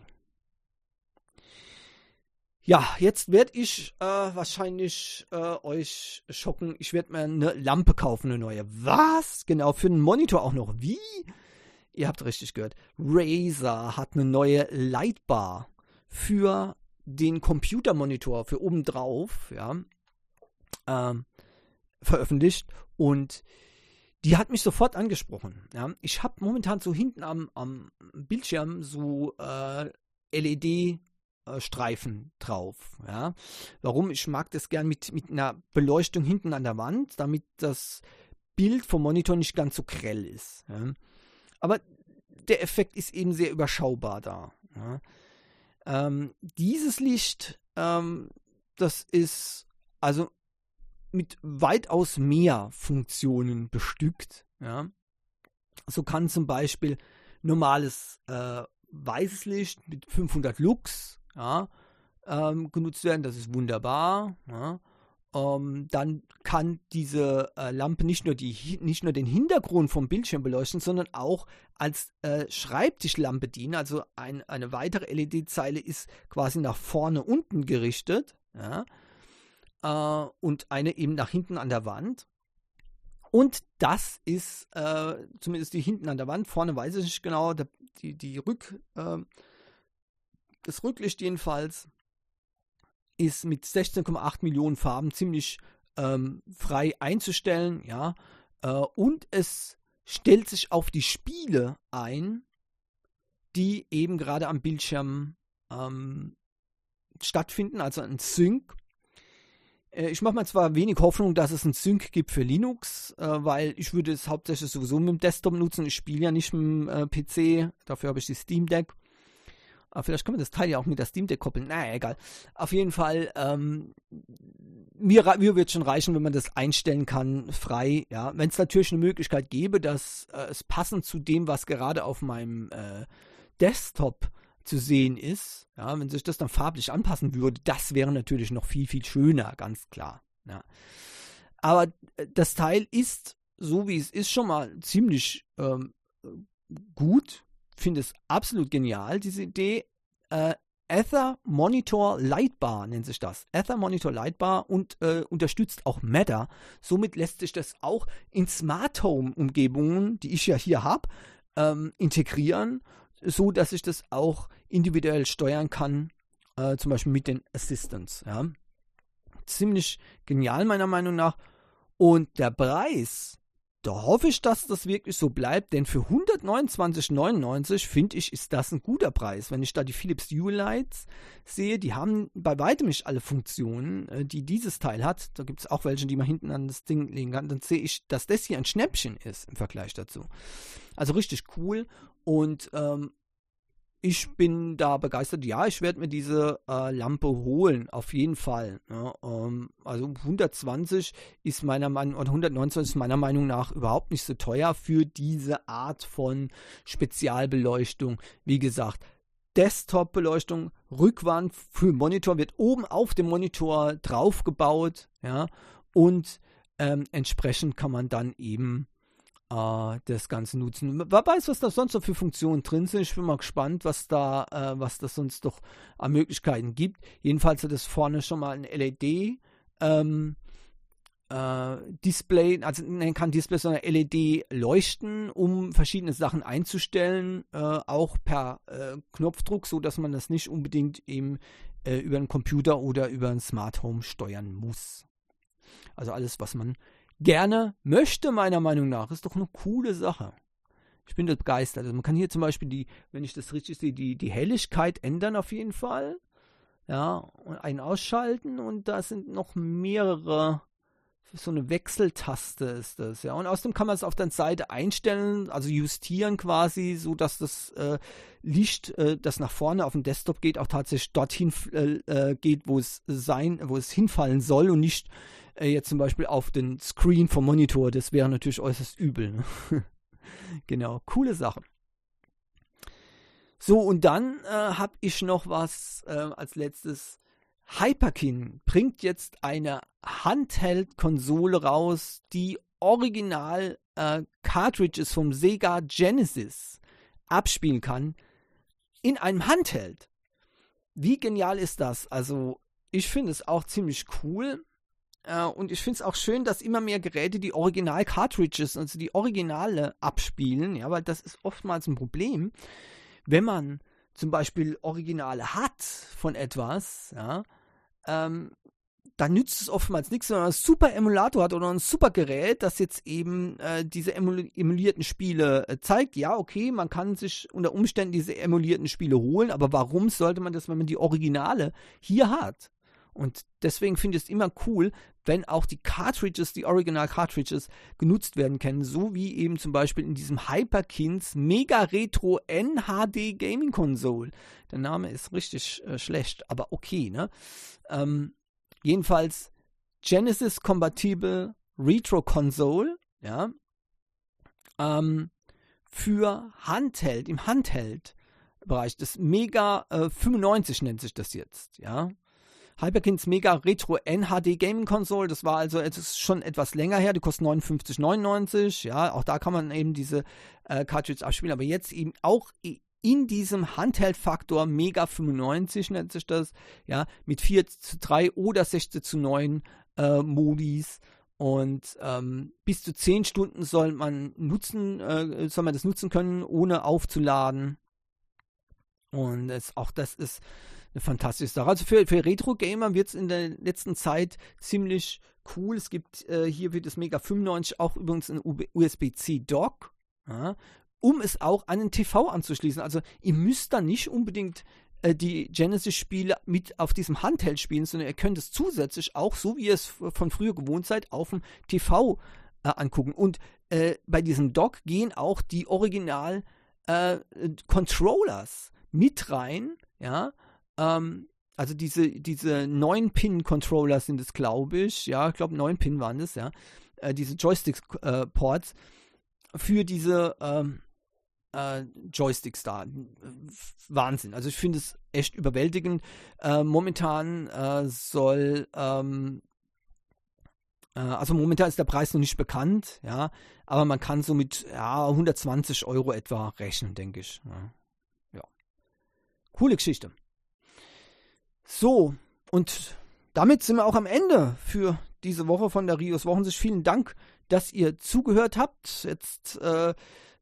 Speaker 1: Ja, jetzt werde ich äh, wahrscheinlich äh, euch schocken. Ich werde mir eine Lampe kaufen, eine neue. Was? Genau, für einen Monitor auch noch. Wie? Ihr habt richtig gehört. Razer hat eine neue Lightbar für den Computermonitor, für obendrauf, ja, ähm, veröffentlicht. Und die hat mich sofort angesprochen. Ja. Ich habe momentan so hinten am, am Bildschirm so äh, LED- Streifen drauf. Ja. Warum? Ich mag das gern mit, mit einer Beleuchtung hinten an der Wand, damit das Bild vom Monitor nicht ganz so grell ist. Ja. Aber der Effekt ist eben sehr überschaubar da. Ja. Ähm, dieses Licht, ähm, das ist also mit weitaus mehr Funktionen bestückt. Ja. So kann zum Beispiel normales äh, weißes Licht mit 500 Lux ja, ähm, genutzt werden. Das ist wunderbar. Ja. ähm, dann kann diese äh, Lampe nicht nur, die, nicht nur den Hintergrund vom Bildschirm beleuchten, sondern auch als äh, Schreibtischlampe dienen. Also ein, eine weitere LED-Zeile ist quasi nach vorne unten gerichtet ja, äh, und eine eben nach hinten an der Wand. Und das ist äh, zumindest die hinten an der Wand, vorne weiß ich nicht genau, die, die Rück, ähm, das Rücklicht jedenfalls ist mit 16,8 Millionen Farben ziemlich ähm, frei einzustellen, ja. Äh, und es stellt sich auf die Spiele ein, die eben gerade am Bildschirm ähm, stattfinden, also ein Sync. Äh, ich mache mir zwar wenig Hoffnung, dass es ein Sync gibt für Linux, äh, weil ich würde es hauptsächlich sowieso mit dem Desktop nutzen. Ich spiele ja nicht mit dem äh, PC, dafür habe ich die Steam Deck. Aber vielleicht kann man das Teil ja auch mit der Steam Deck koppeln. Naja, egal. Auf jeden Fall, ähm, mir, mir wird schon reichen, wenn man das einstellen kann, frei. Ja, wenn es natürlich eine Möglichkeit gäbe, dass äh, es passend zu dem, was gerade auf meinem äh, Desktop zu sehen ist, ja, wenn sich das dann farblich anpassen würde, das wäre natürlich noch viel, viel schöner, ganz klar. Ja. Aber äh, das Teil ist, so wie es ist, schon mal ziemlich ähm, gut finde es absolut genial, diese Idee. Äh, Ether Monitor Lightbar nennt sich das. Ether Monitor Lightbar und äh, unterstützt auch Matter. Somit lässt sich das auch in Smart Home Umgebungen, die ich ja hier habe, ähm, integrieren, so dass ich das auch individuell steuern kann, äh, zum Beispiel mit den Assistants. Ja. Ziemlich genial meiner Meinung nach. Und der Preis da hoffe ich, dass das wirklich so bleibt, denn für 129,99 finde ich, ist das ein guter Preis. Wenn ich da die Philips Hue Lights sehe, die haben bei weitem nicht alle Funktionen, äh, die dieses Teil hat. Da gibt es auch welche, die man hinten an das Ding legen kann. Dann sehe ich, dass das hier ein Schnäppchen ist im Vergleich dazu. Also richtig cool und ähm, ich bin da begeistert. Ja, ich werde mir diese äh, Lampe holen, auf jeden Fall. Ja, ähm, also 120 ist meiner Meinung oder 129 ist meiner Meinung nach überhaupt nicht so teuer für diese Art von Spezialbeleuchtung. Wie gesagt, Desktop-Beleuchtung, Rückwand für Monitor wird oben auf dem Monitor draufgebaut, ja, und ähm, entsprechend kann man dann eben äh, das Ganze nutzen. Wer weiß, was da sonst noch für Funktionen drin sind. Ich bin mal gespannt, was da, äh, was das sonst noch an Möglichkeiten gibt. Jedenfalls hat es vorne schon mal ein LED. Ähm, äh, Display, also man kann Display, sondern LED leuchten, um verschiedene Sachen einzustellen, äh, auch per äh, Knopfdruck, so dass man das nicht unbedingt eben äh, über einen Computer oder über ein Smart Home steuern muss. Also alles, was man gerne möchte, meiner Meinung nach. Ist doch eine coole Sache. Ich bin begeistert. Also man kann hier zum Beispiel die, wenn ich das richtig sehe, die, die Helligkeit ändern auf jeden Fall. Ja, und ein ausschalten und da sind noch mehrere, so eine Wechseltaste ist das, ja. Und außerdem kann man es auf der Seite einstellen, also justieren quasi, so dass das äh, Licht, äh, das nach vorne auf dem Desktop geht, auch tatsächlich dorthin äh, äh geht, wo es sein, wo es hinfallen soll und nicht äh, jetzt zum Beispiel auf den Screen vom Monitor, das wäre natürlich äußerst übel. Ne? [laughs] genau, coole Sache. So, und dann äh, habe ich noch was äh, als letztes. Hyperkin bringt jetzt eine Handheld-Konsole raus, die original äh, Cartridges vom Sega Genesis abspielen kann in einem Handheld. Wie genial ist das? Also, ich finde es auch ziemlich cool. Äh, und ich finde es auch schön, dass immer mehr Geräte die Original-Cartridges, also die Originale abspielen, ja, weil das ist oftmals ein Problem, wenn man zum Beispiel Originale hat von etwas, ja, ähm, dann nützt es oftmals nichts, wenn man einen super Emulator hat oder ein super Gerät, das jetzt eben äh, diese emulierten Spiele äh, zeigt. Ja, okay, man kann sich unter Umständen diese emulierten Spiele holen, aber warum sollte man das, wenn man die Originale hier hat? Und deswegen finde ich es immer cool, wenn auch die Cartridges, die Original Cartridges genutzt werden können, so wie eben zum Beispiel in diesem Hyperkins Mega Retro NHD Gaming Console. Der Name ist richtig äh, schlecht, aber okay, ne? Ähm, jedenfalls Genesis Compatible Retro Console, ja, ähm, für Handheld, im Handheld Bereich, das Mega äh, 95 nennt sich das jetzt, ja. Hyperkins Mega Retro NHD Gaming Console, das war also ist schon etwas länger her, die kostet 59,99. Ja, auch da kann man eben diese äh, Cartridge abspielen, aber jetzt eben auch in diesem Handheld-Faktor Mega 95 nennt sich das, ja, mit 4 zu 3 oder 16 zu 9 äh, Modis. Und ähm, bis zu 10 Stunden soll man nutzen, äh, soll man das nutzen können, ohne aufzuladen. Und es, auch das ist eine fantastische Sache. Also für, für Retro-Gamer wird es in der letzten Zeit ziemlich cool. Es gibt äh, hier wird das Mega 95 auch übrigens ein USB-C-Dock. Ja, um es auch an den TV anzuschließen. Also ihr müsst da nicht unbedingt äh, die Genesis-Spiele mit auf diesem Handheld spielen, sondern ihr könnt es zusätzlich auch, so wie ihr es von früher gewohnt seid, auf dem TV äh, angucken. Und äh, bei diesem Dock gehen auch die Original-Controllers äh, mit rein, ja, ähm, also diese, diese 9-Pin-Controller sind es, glaube ich, ja, ich glaube 9 Pin waren es, ja, äh, diese Joystick-Ports für diese ähm, äh, Joysticks da. Wahnsinn. Also ich finde es echt überwältigend. Äh, momentan äh, soll, ähm, äh, also momentan ist der Preis noch nicht bekannt, ja, aber man kann so mit ja, 120 Euro etwa rechnen, denke ich. Ja. Coole Geschichte. So, und damit sind wir auch am Ende für diese Woche von der Rios Wochensicht. Vielen Dank, dass ihr zugehört habt. Jetzt äh,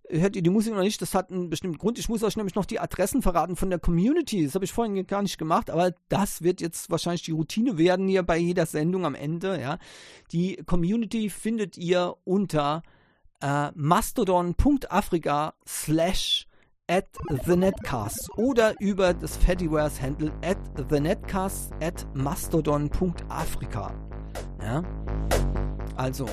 Speaker 1: hört ihr die Musik noch nicht, das hat einen bestimmten Grund. Ich muss euch nämlich noch die Adressen verraten von der Community. Das habe ich vorhin gar nicht gemacht, aber das wird jetzt wahrscheinlich die Routine werden hier bei jeder Sendung am Ende. Ja. Die Community findet ihr unter äh, mastodon.afrika slash at the netcast oder über das Fediwares Handle at the netcast at mastodon.afrika. Ja. Also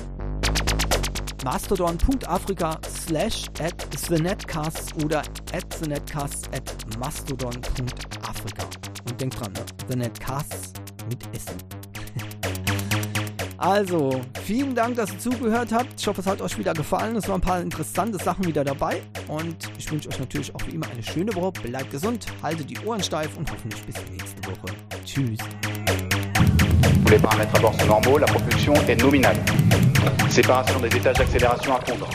Speaker 1: mastodon.afrika slash at thenetcast oder at thenetcast at mastodon.afrika. Und denkt dran, The Netcasts mit Essen. Also, vielen Dank, dass ihr zugehört habt. Ich hoffe, es hat euch wieder gefallen. Es waren ein paar interessante Sachen wieder dabei. Und ich wünsche euch natürlich auch wie immer eine schöne Woche. Bleibt gesund, haltet die Ohren steif und hoffentlich bis nächste Woche. Tschüss.
Speaker 2: Les paramètres à bord sont normaux, la propulsion est nominale. Séparation des étages d'accélération à fondre.